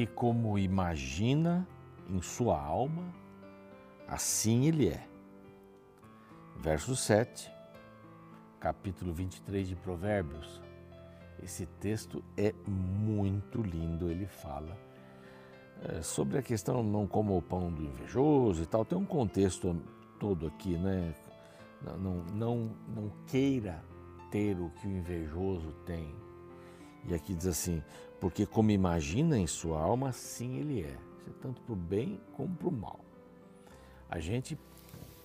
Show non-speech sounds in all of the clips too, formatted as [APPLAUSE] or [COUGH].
porque como imagina em sua alma, assim ele é. Verso 7, capítulo 23 de Provérbios. Esse texto é muito lindo, ele fala é, sobre a questão não como o pão do invejoso e tal, tem um contexto todo aqui, né? Não, não, não, não queira ter o que o invejoso tem. E aqui diz assim, porque como imagina em sua alma, assim ele é. Isso é tanto para o bem como para o mal. A gente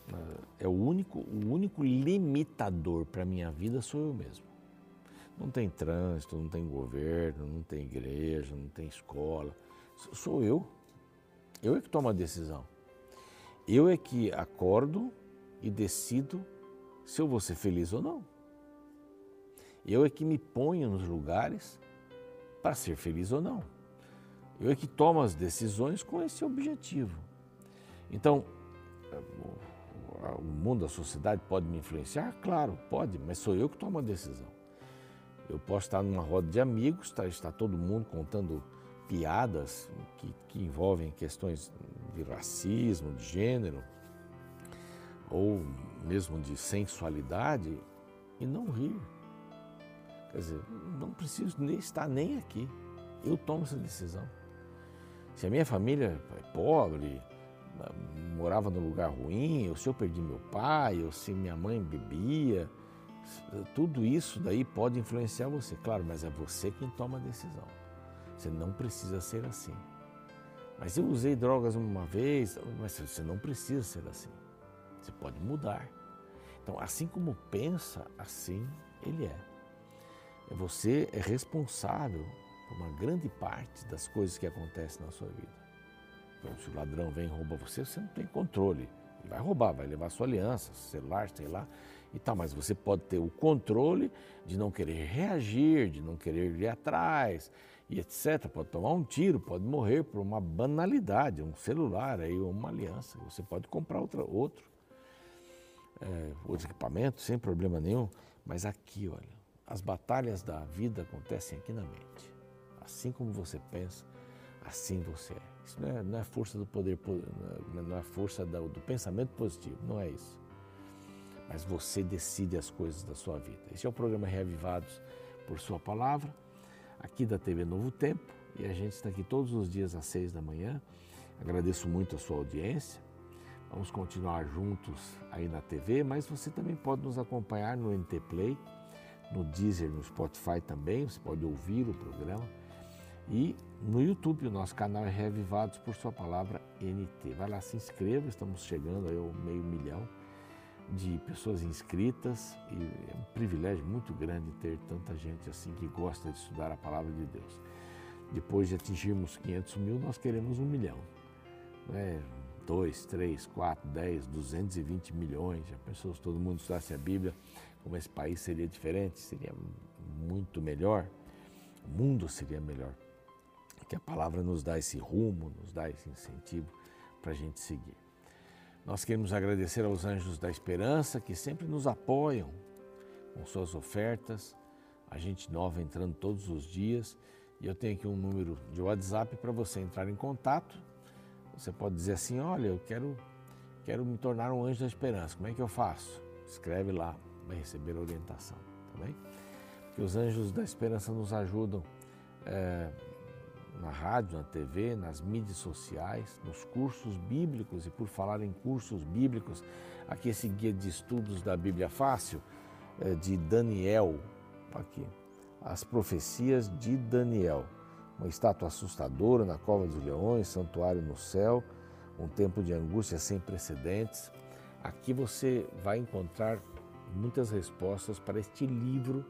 eh, é o único, o único limitador para a minha vida sou eu mesmo. Não tem trânsito, não tem governo, não tem igreja, não tem escola. Sou eu. Eu é que tomo a decisão. Eu é que acordo e decido se eu vou ser feliz ou não. Eu é que me ponho nos lugares para ser feliz ou não. Eu é que tomo as decisões com esse objetivo. Então, o mundo, a sociedade pode me influenciar? Claro, pode, mas sou eu que tomo a decisão. Eu posso estar numa roda de amigos, está, está todo mundo contando piadas que, que envolvem questões de racismo, de gênero, ou mesmo de sensualidade, e não rir. Quer dizer, não preciso nem estar nem aqui. Eu tomo essa decisão. Se a minha família é pobre, morava num lugar ruim, ou se eu perdi meu pai, ou se minha mãe bebia, tudo isso daí pode influenciar você, claro, mas é você quem toma a decisão. Você não precisa ser assim. Mas eu usei drogas uma vez, mas você não precisa ser assim. Você pode mudar. Então, assim como pensa, assim ele é. Você é responsável por uma grande parte das coisas que acontecem na sua vida. Então, se o ladrão vem e rouba você, você não tem controle. Ele vai roubar, vai levar sua aliança, celular, sei lá, e tal. Mas você pode ter o controle de não querer reagir, de não querer ir atrás, e etc. Pode tomar um tiro, pode morrer por uma banalidade, um celular aí, uma aliança. Você pode comprar outra, outro, é, outro equipamento sem problema nenhum. Mas aqui, olha, as batalhas da vida acontecem aqui na mente. Assim como você pensa, assim você é. Isso não é, não é força do poder, não é força do, do pensamento positivo, não é isso. Mas você decide as coisas da sua vida. Esse é o programa Reavivados por Sua Palavra, aqui da TV Novo Tempo, e a gente está aqui todos os dias às seis da manhã. Agradeço muito a sua audiência. Vamos continuar juntos aí na TV, mas você também pode nos acompanhar no NT Play no Deezer, no Spotify também, você pode ouvir o programa. E no YouTube, o nosso canal é Revivados por Sua Palavra NT. Vai lá, se inscreva, estamos chegando aí ao meio milhão de pessoas inscritas e é um privilégio muito grande ter tanta gente assim que gosta de estudar a Palavra de Deus. Depois de atingirmos 500 mil, nós queremos um milhão. Não é 2, 3, 4, 10, 220 milhões. Já pensou se todo mundo estudasse a Bíblia? Como esse país seria diferente, seria muito melhor, o mundo seria melhor. Que a palavra nos dá esse rumo, nos dá esse incentivo para a gente seguir. Nós queremos agradecer aos anjos da esperança que sempre nos apoiam com suas ofertas, a gente nova entrando todos os dias. E eu tenho aqui um número de WhatsApp para você entrar em contato. Você pode dizer assim: olha, eu quero, quero me tornar um anjo da esperança. Como é que eu faço? Escreve lá, vai receber orientação, tá bem? Que os anjos da esperança nos ajudam é, na rádio, na TV, nas mídias sociais, nos cursos bíblicos e por falar em cursos bíblicos, aqui esse guia de estudos da Bíblia Fácil é, de Daniel, aqui, as profecias de Daniel, uma estátua assustadora na cova dos leões, santuário no céu, um tempo de angústia sem precedentes. Aqui você vai encontrar muitas respostas para este livro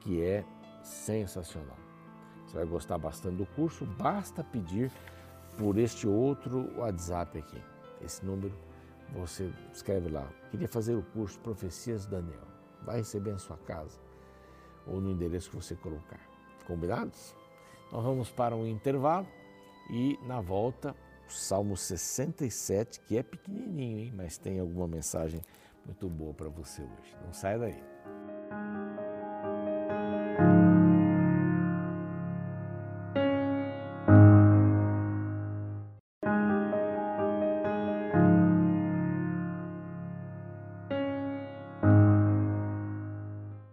que é sensacional. Você vai gostar bastante do curso, basta pedir por este outro WhatsApp aqui. Esse número você escreve lá. Queria fazer o curso Profecias Daniel. Vai receber em sua casa ou no endereço que você colocar. Combinados? Nós vamos para um intervalo e na volta, o Salmo 67, que é pequenininho, hein? mas tem alguma mensagem muito boa para você hoje. Não sai daí.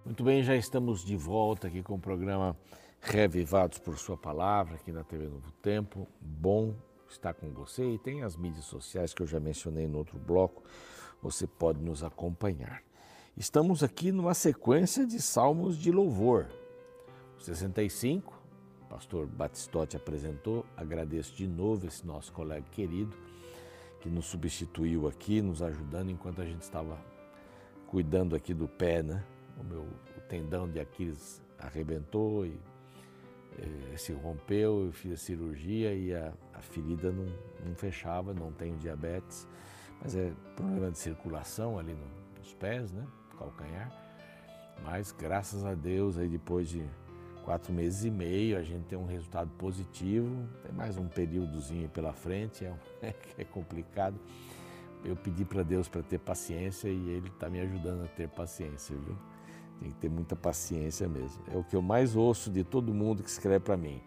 Muito bem, já estamos de volta aqui com o programa Revivados por Sua Palavra, aqui na TV Novo Tempo. Bom estar com você e tem as mídias sociais que eu já mencionei no outro bloco você pode nos acompanhar. Estamos aqui numa sequência de salmos de louvor. 65, o pastor Batistotti apresentou, agradeço de novo esse nosso colega querido que nos substituiu aqui, nos ajudando enquanto a gente estava cuidando aqui do pé, né? O meu o tendão de Aquiles arrebentou e eh, se rompeu, eu fiz a cirurgia e a, a ferida não, não, fechava, não tenho diabetes, mas é problema de circulação ali no, nos pés, né? Calcanhar. Mas graças a Deus, aí depois de quatro meses e meio, a gente tem um resultado positivo, tem mais um períodozinho pela frente, é, [LAUGHS] é complicado. Eu pedi para Deus para ter paciência e Ele está me ajudando a ter paciência, viu? Tem que ter muita paciência mesmo. É o que eu mais ouço de todo mundo que escreve para mim.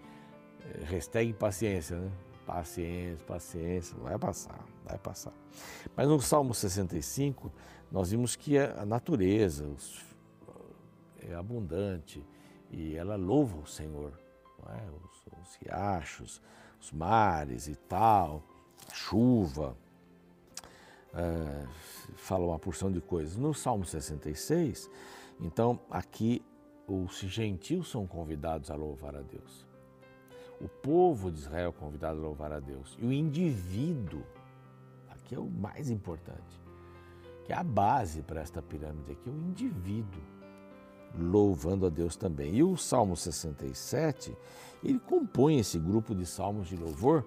É, hashtag paciência, né? Paciência, paciência, vai passar, vai passar. Mas no Salmo 65, nós vimos que a natureza é abundante e ela louva o Senhor. É? Os, os riachos, os mares e tal, a chuva, é, fala uma porção de coisas. No Salmo 66, então, aqui os gentios são convidados a louvar a Deus. O povo de Israel é convidado a louvar a Deus. E o indivíduo, aqui é o mais importante, que é a base para esta pirâmide aqui, o indivíduo louvando a Deus também. E o Salmo 67, ele compõe esse grupo de salmos de louvor,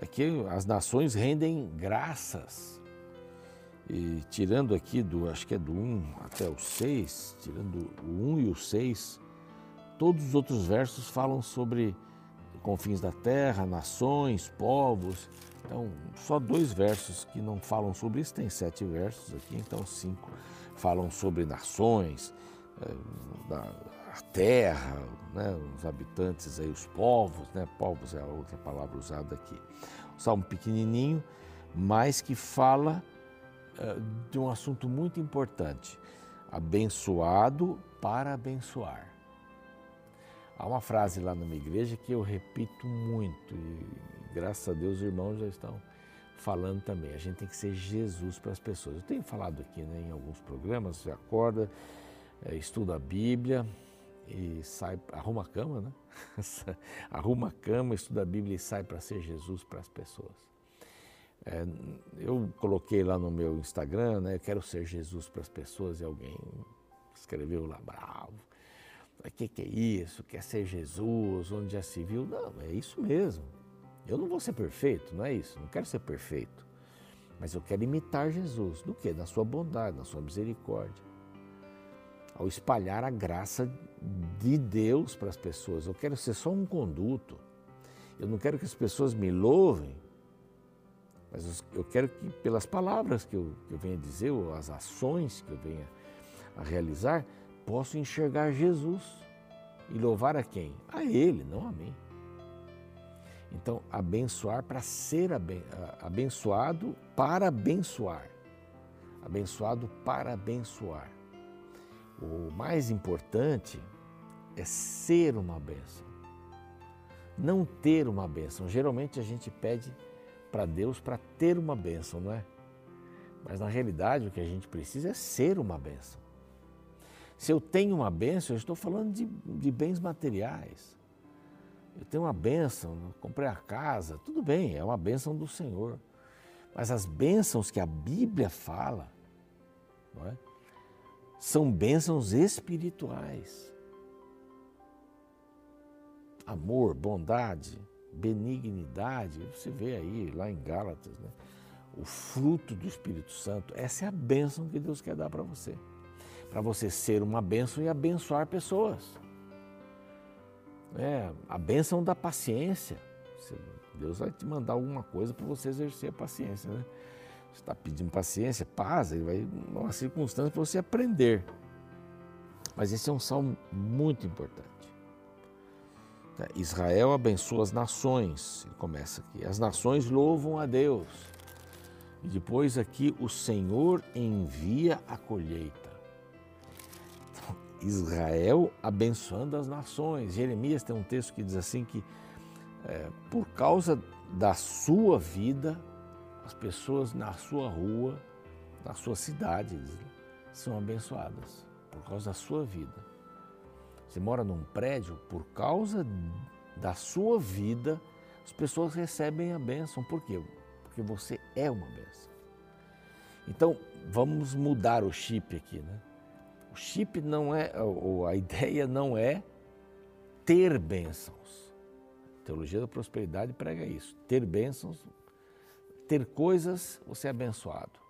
aqui as nações rendem graças e tirando aqui do, acho que é do 1 até o 6, tirando o 1 e o 6, todos os outros versos falam sobre confins da terra, nações, povos. Então, só dois versos que não falam sobre isso, tem sete versos aqui, então cinco falam sobre nações, é, da terra, né, os habitantes aí, os povos, né, povos é a outra palavra usada aqui. Um salmo pequenininho, mas que fala eh, de um assunto muito importante: abençoado para abençoar. Há uma frase lá na minha igreja que eu repito muito e graças a Deus os irmãos já estão falando também. A gente tem que ser Jesus para as pessoas. Eu tenho falado aqui né, em alguns programas, você acorda, é, estuda a Bíblia e sai, arruma a cama, né? [LAUGHS] arruma a cama, estuda a Bíblia e sai para ser Jesus para as pessoas. É, eu coloquei lá no meu Instagram, né? Eu quero ser Jesus para as pessoas e alguém escreveu lá bravo. O que, que é isso? Quer ser Jesus? Onde já se viu? Não, é isso mesmo. Eu não vou ser perfeito, não é isso. Não quero ser perfeito. Mas eu quero imitar Jesus. Do que? Na sua bondade, na sua misericórdia. Ao espalhar a graça de Deus para as pessoas. Eu quero ser só um conduto. Eu não quero que as pessoas me louvem mas eu quero que, pelas palavras que eu, que eu venha dizer, ou as ações que eu venha a realizar, possa enxergar Jesus e louvar a quem? A Ele, não a mim. Então, abençoar para ser abençoado para abençoar. Abençoado para abençoar. O mais importante é ser uma bênção. Não ter uma bênção. Geralmente a gente pede para Deus para ter uma bênção, não é? Mas na realidade o que a gente precisa é ser uma bênção. Se eu tenho uma bênção, eu estou falando de, de bens materiais. Eu tenho uma bênção, comprei a casa, tudo bem, é uma bênção do Senhor. Mas as bênçãos que a Bíblia fala, é? São bênçãos espirituais. Amor, bondade, benignidade, você vê aí lá em Gálatas, né? o fruto do Espírito Santo. Essa é a bênção que Deus quer dar para você. Para você ser uma bênção e abençoar pessoas. É, a bênção da paciência. Deus vai te mandar alguma coisa para você exercer a paciência. Né? Você está pedindo paciência, paz, ele vai uma circunstância para você aprender. Mas esse é um salmo muito importante. Tá, Israel abençoa as nações, ele começa aqui. As nações louvam a Deus. E depois aqui, o Senhor envia a colheita. Israel abençoando as nações. Jeremias tem um texto que diz assim que é, por causa da sua vida, as pessoas na sua rua, na sua cidade, são abençoadas por causa da sua vida. Você mora num prédio, por causa da sua vida, as pessoas recebem a bênção. Por quê? Porque você é uma bênção. Então, vamos mudar o chip aqui, né? O chip não é, ou a ideia não é ter bênçãos. A teologia da prosperidade prega isso. Ter bênçãos, ter coisas, você é abençoado.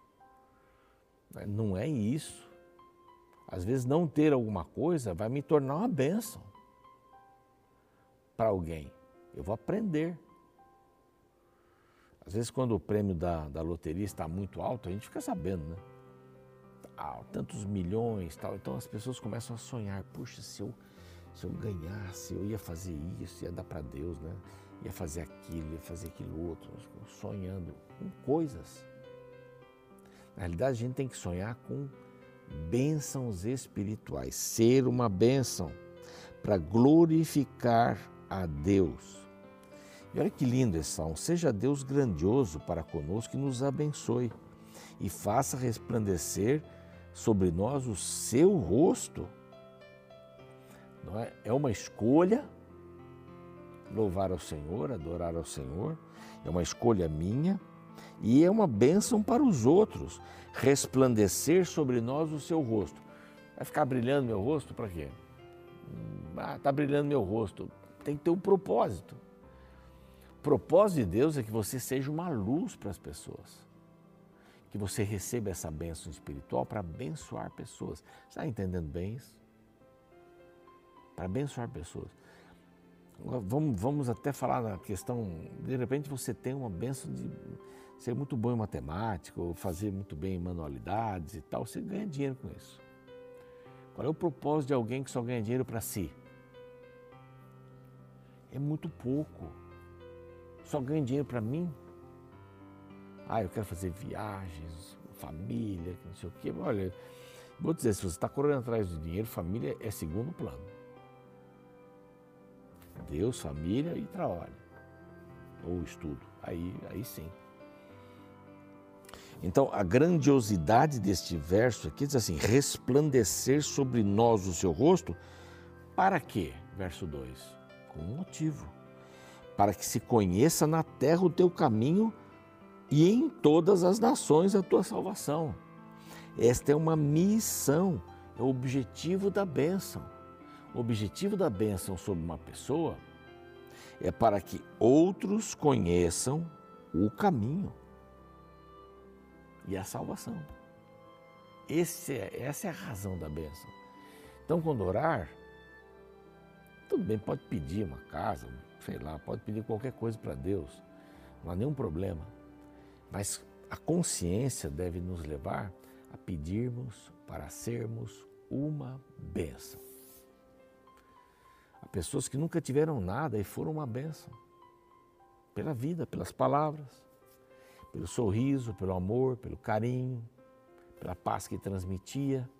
Não é isso. Às vezes não ter alguma coisa vai me tornar uma bênção para alguém. Eu vou aprender. Às vezes, quando o prêmio da, da loteria está muito alto, a gente fica sabendo, né? Ah, tantos milhões tal. Então as pessoas começam a sonhar: puxa, se eu, se eu ganhasse, eu ia fazer isso, ia dar para Deus, né? Ia fazer aquilo, ia fazer aquilo outro. Sonhando com coisas. Na realidade, a gente tem que sonhar com bênçãos espirituais, ser uma bênção para glorificar a Deus. E olha que lindo esse salmo. Seja Deus grandioso para conosco e nos abençoe e faça resplandecer sobre nós o seu rosto. Não é? é uma escolha louvar ao Senhor, adorar ao Senhor, é uma escolha minha e é uma bênção para os outros resplandecer sobre nós o seu rosto. Vai ficar brilhando meu rosto para quê? Ah, está brilhando meu rosto. Tem que ter um propósito. O propósito de Deus é que você seja uma luz para as pessoas. Que você receba essa bênção espiritual para abençoar pessoas. Está entendendo bem isso? Para abençoar pessoas. Vamos, vamos até falar na questão, de repente você tem uma bênção de ser muito bom em matemática, ou fazer muito bem em manualidades e tal, você ganha dinheiro com isso. Qual é o propósito de alguém que só ganha dinheiro para si? É muito pouco. Só ganha dinheiro para mim? Ah, eu quero fazer viagens, família, não sei o quê. Olha, vou dizer, se você está correndo atrás do dinheiro, família é segundo plano. Deus, família e trabalho. Ou estudo. Aí, aí sim. Então, a grandiosidade deste verso aqui diz assim: resplandecer sobre nós o seu rosto, para quê? Verso 2: com um motivo, para que se conheça na terra o teu caminho e em todas as nações a tua salvação. Esta é uma missão, é o objetivo da bênção. O objetivo da bênção sobre uma pessoa é para que outros conheçam o caminho e a salvação. É, essa é a razão da bênção. Então, quando orar, tudo bem, pode pedir uma casa, sei lá, pode pedir qualquer coisa para Deus, não há nenhum problema. Mas a consciência deve nos levar a pedirmos para sermos uma bênção. Há pessoas que nunca tiveram nada e foram uma bênção pela vida, pelas palavras pelo sorriso, pelo amor, pelo carinho, pela paz que transmitia.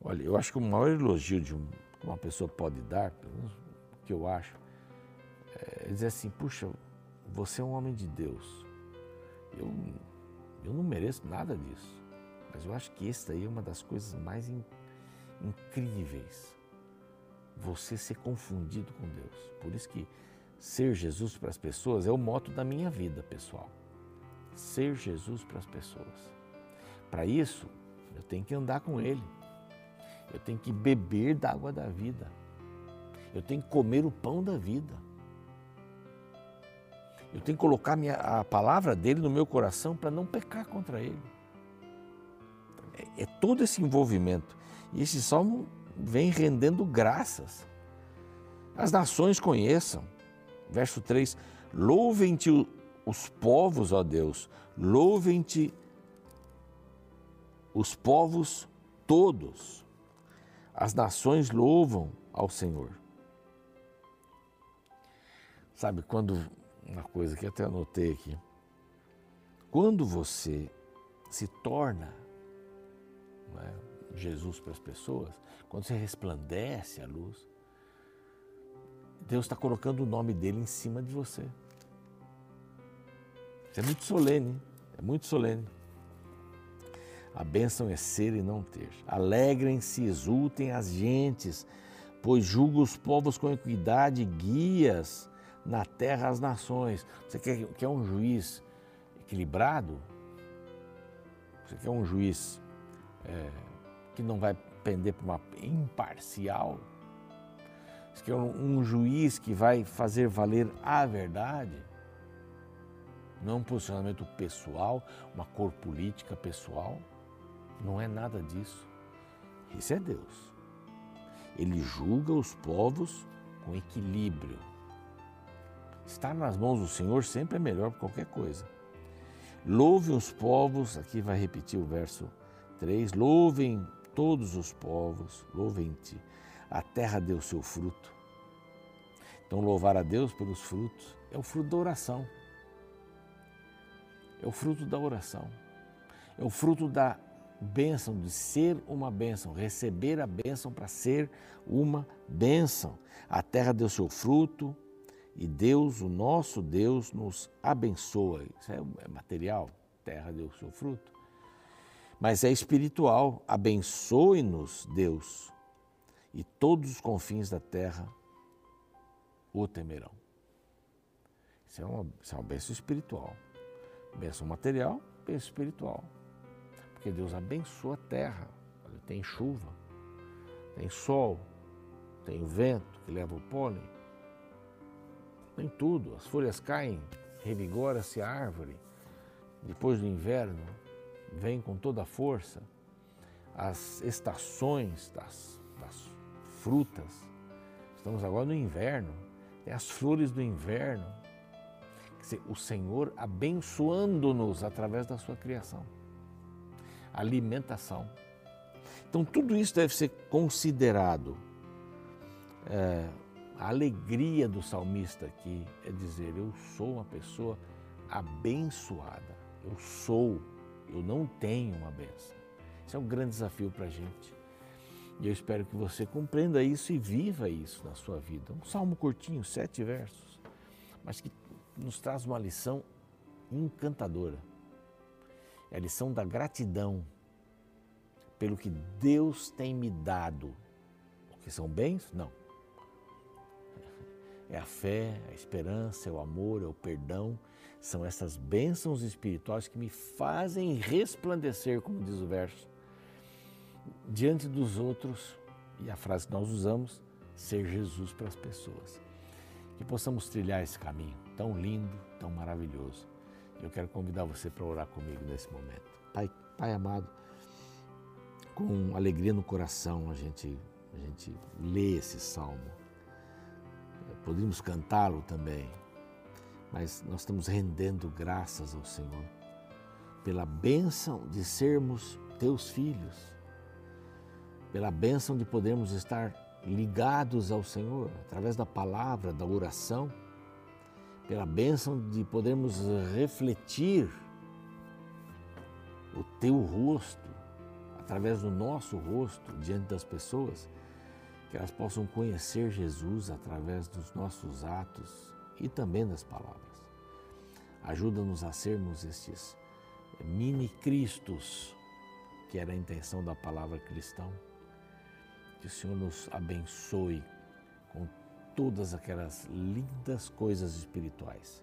Olha, eu acho que o maior elogio de um, uma pessoa pode dar, pelo menos que eu acho, é dizer assim: puxa, você é um homem de Deus. Eu, eu não mereço nada disso. Mas eu acho que essa aí é uma das coisas mais in, incríveis. Você ser confundido com Deus. Por isso que Ser Jesus para as pessoas é o moto da minha vida, pessoal. Ser Jesus para as pessoas. Para isso, eu tenho que andar com Ele. Eu tenho que beber da água da vida. Eu tenho que comer o pão da vida. Eu tenho que colocar minha, a palavra dele no meu coração para não pecar contra ele. É, é todo esse envolvimento. E esse salmo vem rendendo graças. As nações conheçam. Verso 3: Louvem-te os povos, ó Deus, louvem-te os povos todos. As nações louvam ao Senhor. Sabe, quando, uma coisa que até anotei aqui, quando você se torna, né, Jesus para as pessoas, quando você resplandece a luz, Deus está colocando o nome dele em cima de você. Isso é muito solene, é muito solene. A bênção é ser e não ter. Alegrem-se, exultem as gentes, pois julga os povos com equidade, guias na terra as nações. Você quer, quer um juiz equilibrado? Você quer um juiz é, que não vai pender para uma imparcial? Você quer um, um juiz que vai fazer valer a verdade? Não um posicionamento pessoal, uma cor política pessoal. Não é nada disso. Esse é Deus. Ele julga os povos com equilíbrio. Estar nas mãos do Senhor sempre é melhor que qualquer coisa. Louvem os povos, aqui vai repetir o verso 3, louvem todos os povos, louvem-te. A terra deu seu fruto. Então, louvar a Deus pelos frutos é o fruto da oração. É o fruto da oração. É o fruto da bênção, de ser uma bênção, receber a bênção para ser uma bênção. A terra deu seu fruto e Deus, o nosso Deus, nos abençoa. Isso é, é material, terra deu seu fruto. Mas é espiritual. Abençoe-nos, Deus, e todos os confins da terra o temerão. Isso é uma, isso é uma bênção espiritual. Bênção material, bênção espiritual. Porque Deus abençoa a terra. Tem chuva, tem sol, tem o vento que leva o pólen, tem tudo. As folhas caem, revigora-se a árvore. Depois do inverno, vem com toda a força. As estações das, das frutas. Estamos agora no inverno. Tem as flores do inverno. O Senhor abençoando-nos através da sua criação alimentação. Então, tudo isso deve ser considerado. É, a alegria do salmista aqui é dizer: Eu sou uma pessoa abençoada. Eu sou, eu não tenho uma benção. Isso é um grande desafio para a gente. E eu espero que você compreenda isso e viva isso na sua vida. Um salmo curtinho, sete versos, mas que nos traz uma lição encantadora. É a lição da gratidão pelo que Deus tem me dado. O que são bens? Não. É a fé, a esperança, é o amor, é o perdão. São essas bênçãos espirituais que me fazem resplandecer, como diz o verso, diante dos outros. E a frase que nós usamos, ser Jesus para as pessoas. Que possamos trilhar esse caminho tão lindo, tão maravilhoso eu quero convidar você para orar comigo nesse momento. Pai, Pai amado, com alegria no coração a gente, a gente lê esse salmo. Poderíamos cantá-lo também, mas nós estamos rendendo graças ao Senhor pela bênção de sermos teus filhos, pela bênção de podermos estar ligados ao Senhor através da palavra, da oração pela bênção de podermos refletir o teu rosto, através do nosso rosto, diante das pessoas, que elas possam conhecer Jesus através dos nossos atos e também das palavras. Ajuda-nos a sermos estes mini-cristos, que era a intenção da palavra cristão. Que o Senhor nos abençoe com todas aquelas lindas coisas espirituais.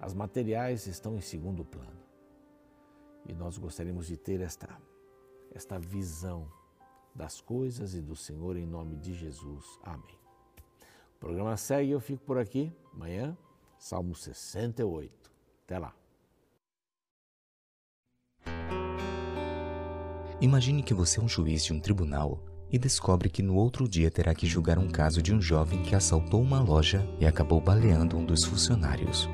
As materiais estão em segundo plano. E nós gostaríamos de ter esta, esta visão das coisas e do Senhor em nome de Jesus. Amém. O programa segue, eu fico por aqui. Amanhã, Salmo 68. Até lá. Imagine que você é um juiz de um tribunal e descobre que no outro dia terá que julgar um caso de um jovem que assaltou uma loja e acabou baleando um dos funcionários.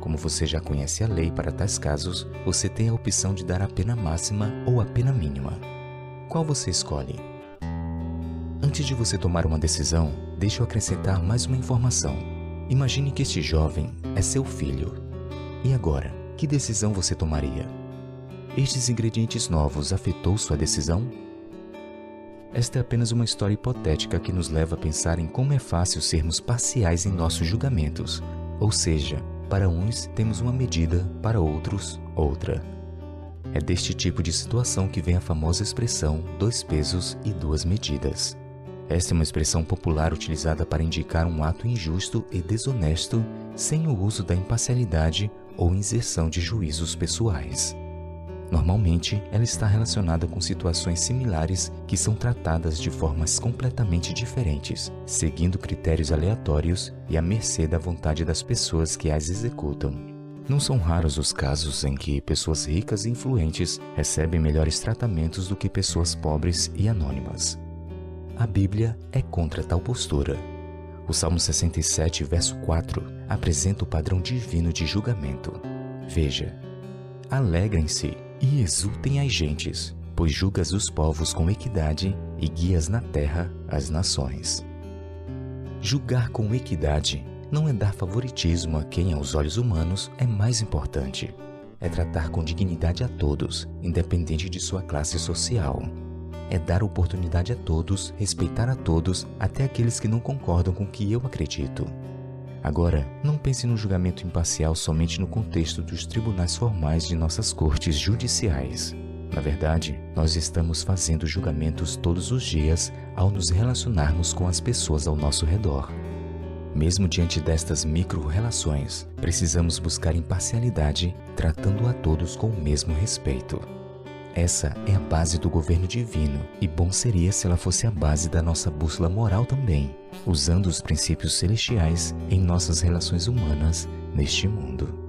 Como você já conhece a lei para tais casos, você tem a opção de dar a pena máxima ou a pena mínima. Qual você escolhe? Antes de você tomar uma decisão, deixe eu acrescentar mais uma informação. Imagine que este jovem é seu filho. E agora, que decisão você tomaria? Estes ingredientes novos afetou sua decisão? Esta é apenas uma história hipotética que nos leva a pensar em como é fácil sermos parciais em nossos julgamentos, ou seja, para uns temos uma medida, para outros, outra. É deste tipo de situação que vem a famosa expressão dois pesos e duas medidas. Esta é uma expressão popular utilizada para indicar um ato injusto e desonesto sem o uso da imparcialidade ou inserção de juízos pessoais. Normalmente, ela está relacionada com situações similares que são tratadas de formas completamente diferentes, seguindo critérios aleatórios e à mercê da vontade das pessoas que as executam. Não são raros os casos em que pessoas ricas e influentes recebem melhores tratamentos do que pessoas pobres e anônimas. A Bíblia é contra tal postura. O Salmo 67, verso 4, apresenta o padrão divino de julgamento. Veja: Alegrem-se e exultem as gentes, pois julgas os povos com equidade e guias na terra as nações. Julgar com equidade não é dar favoritismo a quem, aos olhos humanos, é mais importante. É tratar com dignidade a todos, independente de sua classe social. É dar oportunidade a todos, respeitar a todos, até aqueles que não concordam com o que eu acredito. Agora, não pense no julgamento imparcial somente no contexto dos tribunais formais de nossas cortes judiciais. Na verdade, nós estamos fazendo julgamentos todos os dias ao nos relacionarmos com as pessoas ao nosso redor. Mesmo diante destas micro-relações, precisamos buscar imparcialidade, tratando a todos com o mesmo respeito. Essa é a base do governo divino, e bom seria se ela fosse a base da nossa bússola moral também, usando os princípios celestiais em nossas relações humanas neste mundo.